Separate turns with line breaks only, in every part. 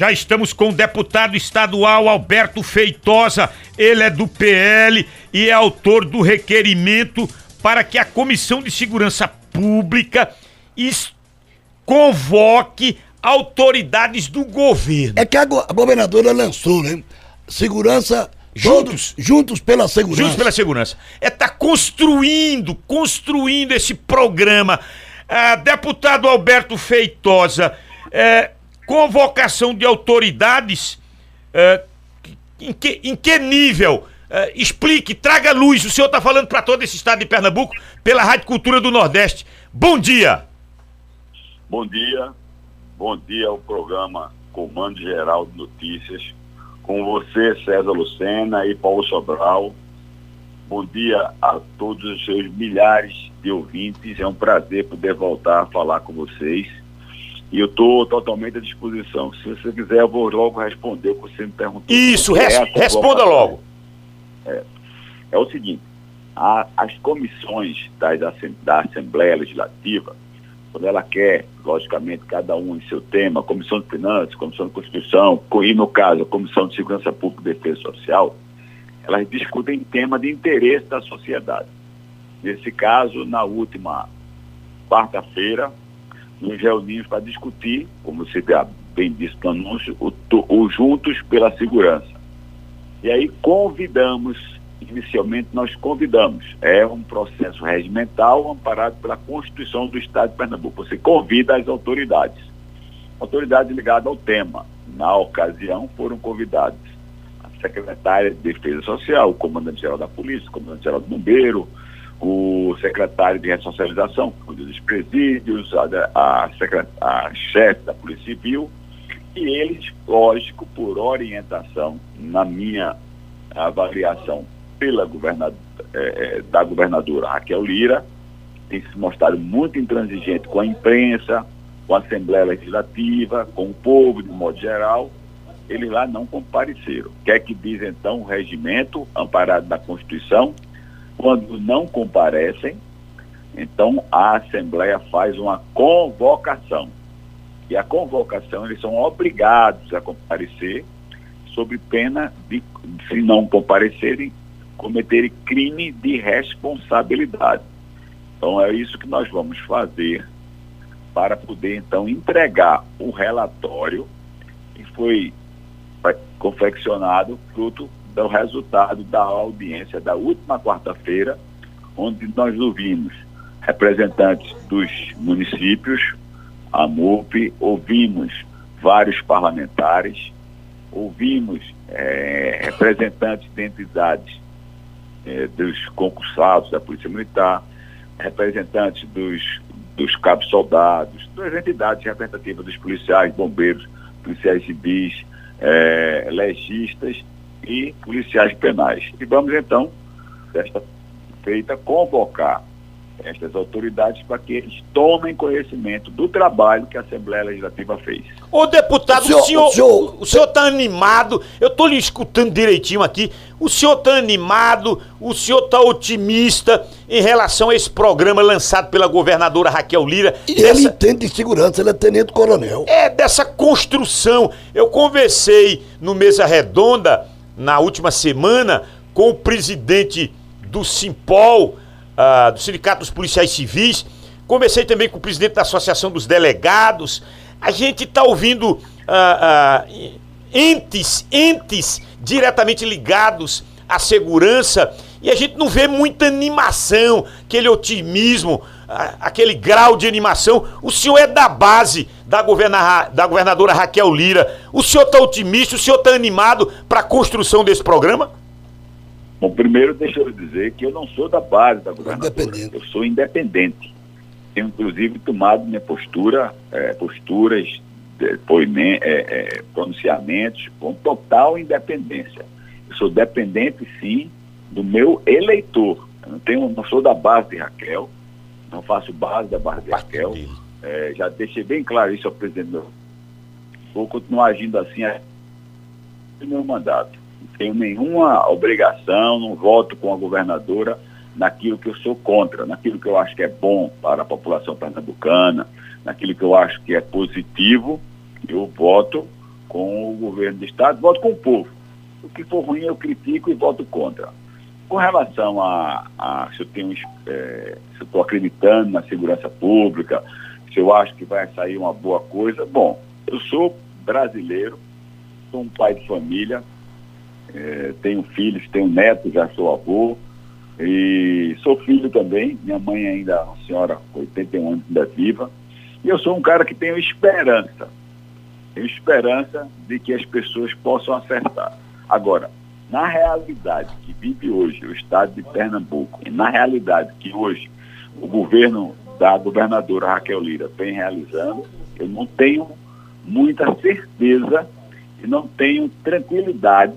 Já estamos com o deputado estadual Alberto Feitosa, ele é do PL e é autor do requerimento para que a Comissão de Segurança Pública convoque autoridades do governo.
É que a, go a governadora lançou, né? Segurança Juntos, juntos pela segurança.
Juntos pela segurança. É tá construindo, construindo esse programa. Ah, deputado Alberto Feitosa, é, convocação de autoridades, é, em, que, em que nível? É, explique, traga luz. O senhor está falando para todo esse estado de Pernambuco pela Rádio Cultura do Nordeste. Bom dia.
Bom dia. Bom dia ao programa Comando Geral de Notícias. Com você, César Lucena e Paulo Sobral. Bom dia a todos os seus milhares de ouvintes. É um prazer poder voltar a falar com vocês. E eu estou totalmente à disposição. Se você quiser, eu vou logo responder o que você me perguntou.
Isso, res é responda logo.
É, é, o seguinte, a, as comissões das, da Assembleia Legislativa, quando ela quer, logicamente, cada um em seu tema, Comissão de Finanças, Comissão de Constituição, e no caso, a Comissão de Segurança Pública e Defesa Social, elas discutem tema de interesse da sociedade. Nesse caso, na última quarta-feira, nos reunimos para discutir, como você bem disse no anúncio, o, o Juntos pela Segurança. E aí convidamos, inicialmente nós convidamos, é um processo regimental amparado pela Constituição do Estado de Pernambuco. Você convida as autoridades, autoridades ligadas ao tema. Na ocasião foram convidados a secretária de Defesa Social, o comandante-geral da Polícia, o comandante-geral do Bombeiro, o secretário de Ressocialização, cuida dos presídios, a, a, a chefe da Polícia Civil, e eles, lógico, por orientação, na minha avaliação pela governadora, é, é, da governadora Raquel Lira, tem se mostrado muito intransigente com a imprensa, com a Assembleia Legislativa, com o povo de modo geral, eles lá não compareceram. Quer que diz então o regimento, amparado na Constituição, quando não comparecem, então a Assembleia faz uma convocação. E a convocação, eles são obrigados a comparecer, sob pena de, se não comparecerem, cometerem crime de responsabilidade. Então é isso que nós vamos fazer para poder então entregar o relatório que foi confeccionado fruto é o resultado da audiência da última quarta-feira, onde nós ouvimos representantes dos municípios, a MUP, ouvimos vários parlamentares, ouvimos é, representantes de entidades é, dos concursados da Polícia Militar, representantes dos, dos cabos soldados, das entidades representativas dos policiais, bombeiros, policiais civis, é, legistas e policiais penais. E vamos então, desta feita, convocar estas autoridades para que eles tomem conhecimento do trabalho que a Assembleia Legislativa fez.
Ô deputado, o senhor, o senhor, o senhor está animado, eu estou lhe escutando direitinho aqui, o senhor está animado, o senhor está otimista em relação a esse programa lançado pela governadora Raquel Lira.
E dessa... ele entende de segurança, ele é tenente coronel.
É, dessa construção. Eu conversei no Mesa Redonda na última semana com o presidente do Simpol, uh, do Sindicato dos Policiais Civis. Conversei também com o presidente da Associação dos Delegados. A gente está ouvindo uh, uh, entes, entes diretamente ligados à segurança e a gente não vê muita animação, aquele otimismo, aquele grau de animação. O senhor é da base da, governa, da governadora Raquel Lira. O senhor está otimista, o senhor está animado para a construção desse programa?
Bom, primeiro deixa eu dizer que eu não sou da base da governadora. Eu sou independente. Tenho, inclusive, tomado minha postura, é, posturas, depoimentos, é, é, pronunciamentos com total independência. Eu sou dependente, sim, do meu eleitor. Eu não, tenho, não sou da base de Raquel, não faço base da base de Raquel. É, já deixei bem claro isso ao presidente meu. Vou continuar agindo assim até o meu mandato. Não tenho nenhuma obrigação, não voto com a governadora naquilo que eu sou contra, naquilo que eu acho que é bom para a população pernambucana, naquilo que eu acho que é positivo, eu voto com o governo do Estado, voto com o povo. O que for ruim eu critico e voto contra. Com relação a, a se eu tenho é, se eu estou acreditando na segurança pública, se eu acho que vai sair uma boa coisa, bom, eu sou brasileiro, sou um pai de família, é, tenho filhos, tenho netos, já sou avô, e sou filho também, minha mãe ainda é uma senhora, 81 anos, ainda viva, e eu sou um cara que tenho esperança, tenho esperança de que as pessoas possam acertar. Agora, na realidade que vive hoje o estado de Pernambuco, e na realidade que hoje o governo da governadora Raquel Lira vem realizando, eu não tenho muita certeza e não tenho tranquilidade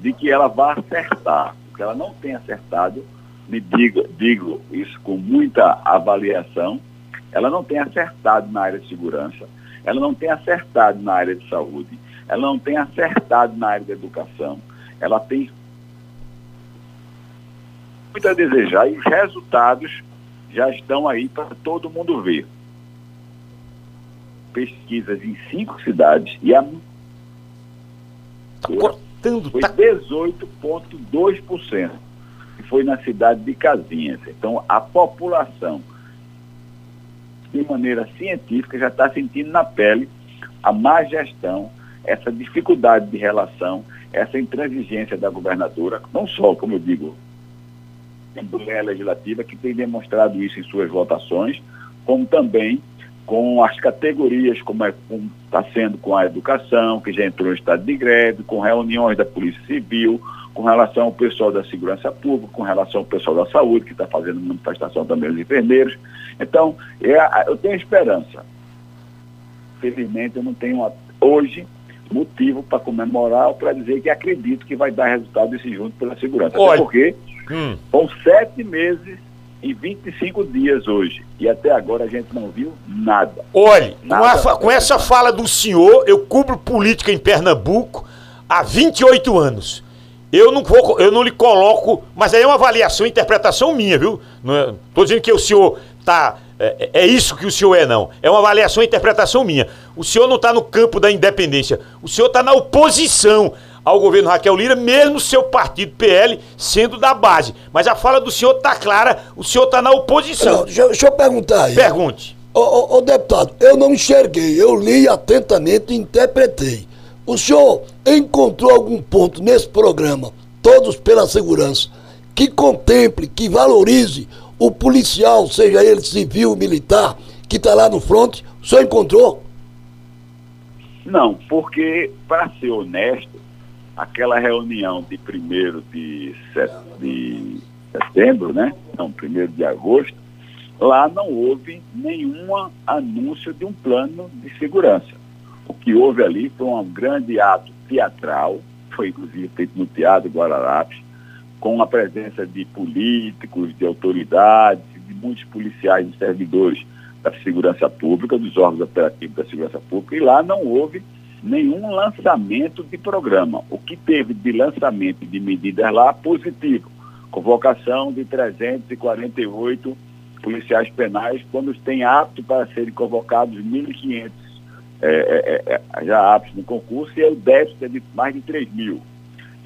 de que ela vai acertar. Porque ela não tem acertado, me digo, digo isso com muita avaliação, ela não tem acertado na área de segurança, ela não tem acertado na área de saúde, ela não tem acertado na área da educação, ela tem muito a desejar e os resultados já estão aí para todo mundo ver. Pesquisas em cinco cidades e a
tá cortando,
foi
tá...
18,2%. E foi na cidade de Casinhas. Então a população, de maneira científica, já está sentindo na pele a má gestão, essa dificuldade de relação, essa intransigência da governadora, não só, como eu digo, Assembleia Legislativa, que tem demonstrado isso em suas votações, como também com as categorias, como está é, sendo com a educação, que já entrou em estado de greve, com reuniões da Polícia Civil, com relação ao pessoal da segurança pública, com relação ao pessoal da saúde, que está fazendo manifestação também os enfermeiros. Então, é, eu tenho esperança. Felizmente, eu não tenho hoje motivo para comemorar ou para dizer que acredito que vai dar resultado desse junto pela segurança. Olha, Até porque hum. são sete meses e 25 dias hoje. E até agora a gente não viu nada.
Olhe, nada com, a, com essa fala do senhor, eu cubro política em Pernambuco há 28 anos. Eu não vou, eu não lhe coloco, mas aí é uma avaliação, interpretação minha, viu? Não é, dizendo que o senhor tá é, é, isso que o senhor é, não. É uma avaliação e interpretação minha. O senhor não está no campo da independência. O senhor está na oposição ao governo Raquel Lira, mesmo seu partido PL sendo da base. Mas a fala do senhor está clara, o senhor está na oposição.
Deixa, deixa, eu perguntar aí.
Pergunte.
Ô, deputado, eu não enxerguei, eu li atentamente e interpretei. O senhor encontrou algum ponto nesse programa, Todos pela Segurança, que contemple, que valorize o policial, seja ele civil, militar, que está lá no fronte, senhor encontrou?
Não, porque, para ser honesto, aquela reunião de 1 de, de setembro, né? Não, 1 de agosto, lá não houve nenhum anúncio de um plano de segurança. O que houve ali foi um grande ato teatral, foi inclusive feito no Teatro Guararapes, com a presença de políticos, de autoridades, de muitos policiais e servidores da segurança pública, dos órgãos operativos da segurança pública, e lá não houve nenhum lançamento de programa. O que teve de lançamento de medidas lá, positivo. Convocação de 348 policiais penais, quando tem apto para serem convocados 1.500 é, é, é, já aptos no concurso, e o déficit é de mais de 3 mil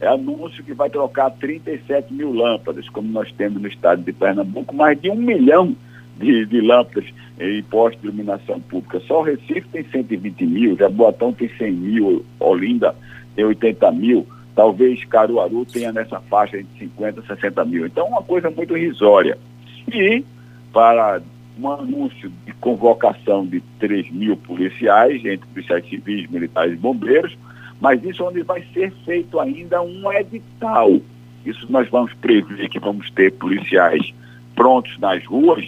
é anúncio que vai trocar 37 mil lâmpadas, como nós temos no estado de Pernambuco, mais de um milhão de, de lâmpadas em postos de iluminação pública. Só o Recife tem 120 mil, Jaboatão tem 100 mil, Olinda tem 80 mil, talvez Caruaru tenha nessa faixa de 50, 60 mil. Então, uma coisa muito irrisória. E, para um anúncio de convocação de 3 mil policiais, entre policiais civis, militares e bombeiros, mas isso onde vai ser feito ainda um edital. Isso nós vamos prever que vamos ter policiais prontos nas ruas,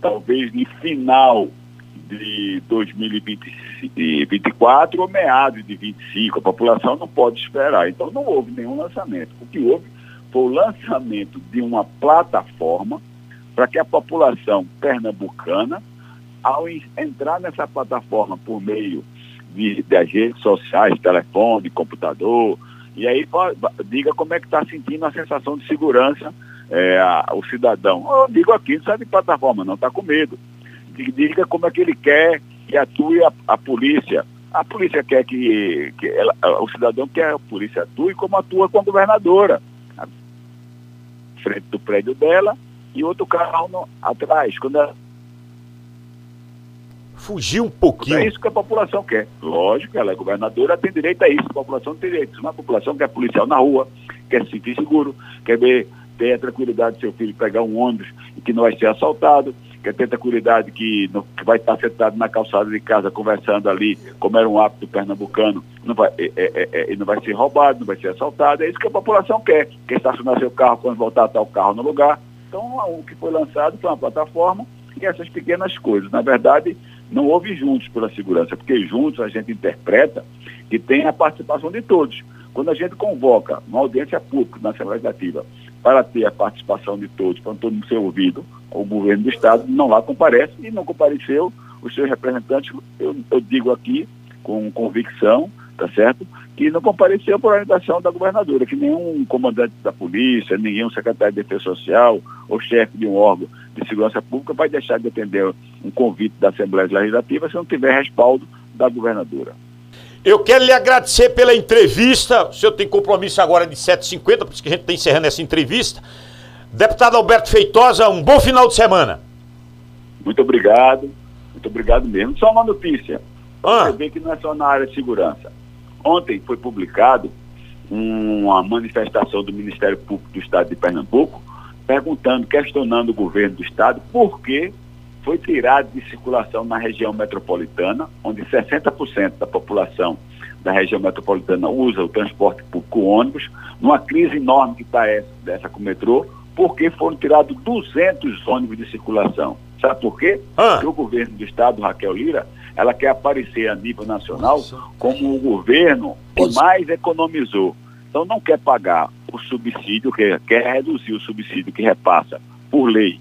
talvez no final de 2024 ou meados de 25. A população não pode esperar. Então não houve nenhum lançamento. O que houve foi o lançamento de uma plataforma para que a população pernambucana, ao entrar nessa plataforma por meio das redes sociais, telefone, computador, e aí diga como é que está sentindo a sensação de segurança é, a, o cidadão. Eu digo aqui, não sabe de plataforma, não está com medo. Diga como é que ele quer que atue a, a polícia, A polícia quer que, que ela, o cidadão quer que a polícia atue como atua com a governadora. Na frente do prédio dela e outro carro no, atrás. Quando ela
fugir um pouquinho.
É isso que a população quer. Lógico, ela é governadora, tem direito a isso. A população tem direito. Uma população quer policial na rua, quer se sentir seguro, quer ver, ter a tranquilidade de seu filho pegar um ônibus e que não vai ser assaltado, quer ter tranquilidade que, não, que vai estar sentado na calçada de casa conversando ali, como era um hábito pernambucano, não vai, é, é, é, não vai ser roubado, não vai ser assaltado. É isso que a população quer. Quer estacionar seu carro quando voltar o carro no lugar. Então, o que foi lançado foi uma plataforma e essas pequenas coisas. Na verdade, não houve juntos pela segurança, porque juntos a gente interpreta que tem a participação de todos. Quando a gente convoca uma audiência pública na Assembleia Legislativa para ter a participação de todos, para todo mundo ser ouvido, o governo do Estado não lá comparece e não compareceu os seus representantes, eu, eu digo aqui com convicção, tá certo? Que não compareceu por orientação da governadora, que nenhum comandante da polícia, nenhum secretário de defesa social ou chefe de um órgão de segurança pública vai deixar de atender um convite da Assembleia Legislativa se não tiver respaldo da governadora.
Eu quero lhe agradecer pela entrevista. O senhor tem compromisso agora de 7h50, por isso que a gente está encerrando essa entrevista. Deputado Alberto Feitosa, um bom final de semana.
Muito obrigado. Muito obrigado mesmo. Só uma notícia. Ah. Você vê que não é só na área de segurança. Ontem foi publicado uma manifestação do Ministério Público do Estado de Pernambuco perguntando, questionando o governo do Estado por que foi tirado de circulação na região metropolitana, onde 60% da população da região metropolitana usa o transporte público ônibus, numa crise enorme que está essa, dessa com o metrô, porque foram tirados 200 ônibus de circulação. Sabe por quê? Ah. Porque o governo do estado, Raquel Lira, ela quer aparecer a nível nacional Nossa. como o governo que mais economizou. Então não quer pagar o subsídio, quer, quer reduzir o subsídio que repassa por lei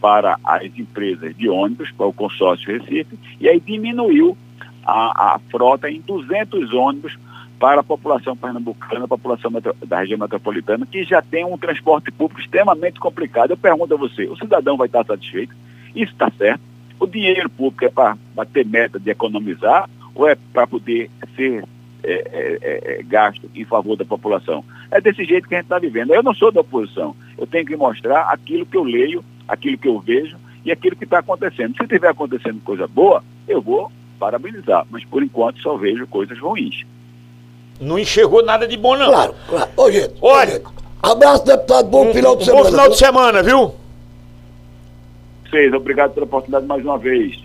para as empresas de ônibus, para o consórcio Recife, e aí diminuiu a, a frota em 200 ônibus para a população pernambucana, a população da região metropolitana, que já tem um transporte público extremamente complicado. Eu pergunto a você, o cidadão vai estar satisfeito? Isso está certo? O dinheiro público é para bater meta de economizar ou é para poder ser é, é, é, é, gasto em favor da população? É desse jeito que a gente está vivendo. Eu não sou da oposição. Eu tenho que mostrar aquilo que eu leio, aquilo que eu vejo e aquilo que está acontecendo. Se estiver acontecendo coisa boa, eu vou parabenizar. Mas por enquanto só vejo coisas ruins.
Não enxergou nada de bom, não.
Claro, claro. Ô, gente. Olha. Gente. Abraço, deputado. Bom um, final de
um
semana.
Bom final de semana, viu?
Vocês, obrigado pela oportunidade mais uma vez.